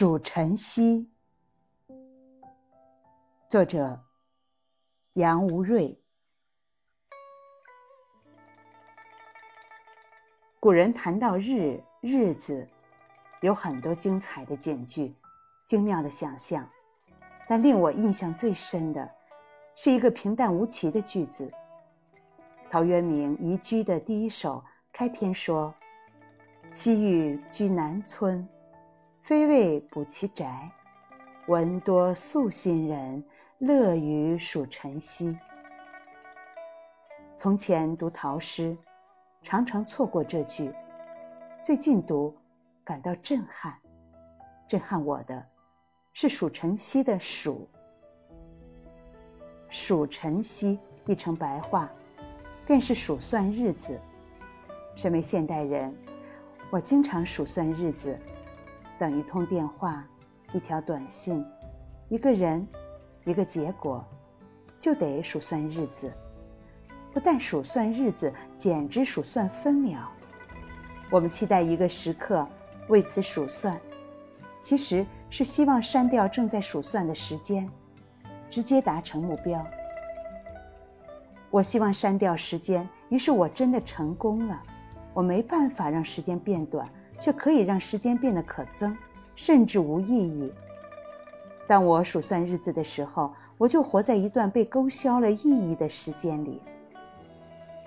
数晨曦，作者杨无瑞。古人谈到日日子，有很多精彩的简句，精妙的想象。但令我印象最深的，是一个平淡无奇的句子。陶渊明移居的第一首开篇说：“西域居南村。”非为补其宅，闻多素心人，乐于数晨曦。从前读陶诗，常常错过这句；最近读，感到震撼。震撼我的，是数晨曦的“数”。数晨曦译成白话，便是数算日子。身为现代人，我经常数算日子。等一通电话，一条短信，一个人，一个结果，就得数算日子。不但数算日子，简直数算分秒。我们期待一个时刻，为此数算，其实是希望删掉正在数算的时间，直接达成目标。我希望删掉时间，于是我真的成功了。我没办法让时间变短。却可以让时间变得可憎，甚至无意义。当我数算日子的时候，我就活在一段被勾销了意义的时间里。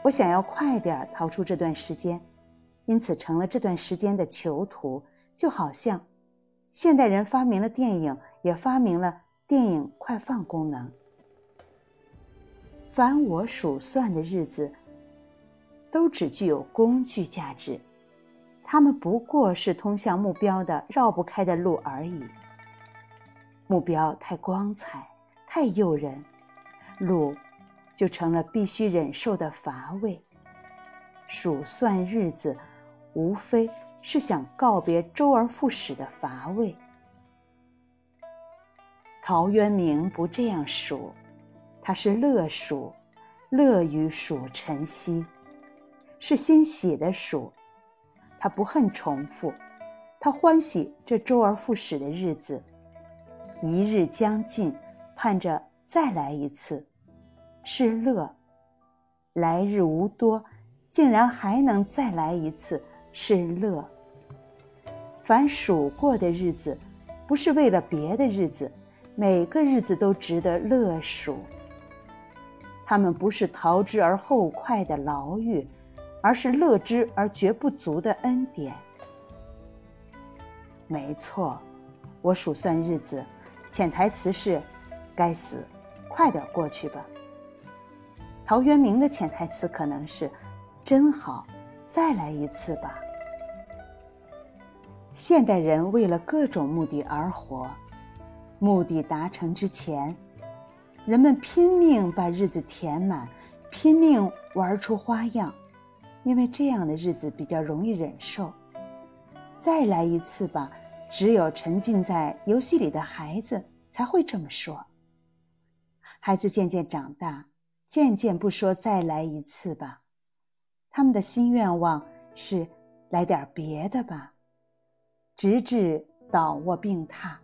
我想要快点逃出这段时间，因此成了这段时间的囚徒。就好像现代人发明了电影，也发明了电影快放功能。凡我数算的日子，都只具有工具价值。他们不过是通向目标的绕不开的路而已。目标太光彩，太诱人，路就成了必须忍受的乏味。数算日子，无非是想告别周而复始的乏味。陶渊明不这样数，他是乐数，乐于数晨曦，是欣喜的数。他不恨重复，他欢喜这周而复始的日子。一日将尽，盼着再来一次，是乐；来日无多，竟然还能再来一次，是乐。凡数过的日子，不是为了别的日子，每个日子都值得乐数。他们不是逃之而后快的牢狱。而是乐之而绝不足的恩典。没错，我数算日子，潜台词是：该死，快点过去吧。陶渊明的潜台词可能是：真好，再来一次吧。现代人为了各种目的而活，目的达成之前，人们拼命把日子填满，拼命玩出花样。因为这样的日子比较容易忍受，再来一次吧。只有沉浸在游戏里的孩子才会这么说。孩子渐渐长大，渐渐不说再来一次吧，他们的新愿望是来点别的吧。直至倒卧病榻，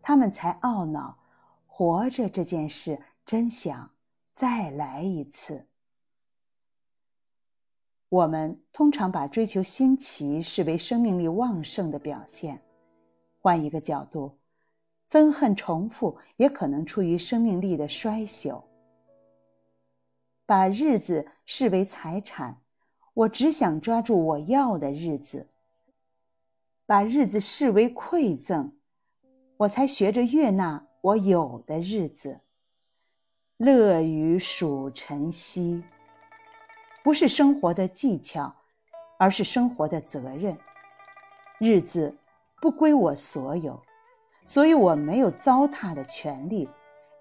他们才懊恼，活着这件事真想再来一次。我们通常把追求新奇视为生命力旺盛的表现。换一个角度，憎恨重复也可能出于生命力的衰朽。把日子视为财产，我只想抓住我要的日子；把日子视为馈赠，我才学着悦纳我有的日子。乐于数晨曦。不是生活的技巧，而是生活的责任。日子不归我所有，所以我没有糟蹋的权利。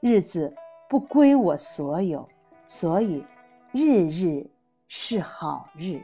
日子不归我所有，所以日日是好日。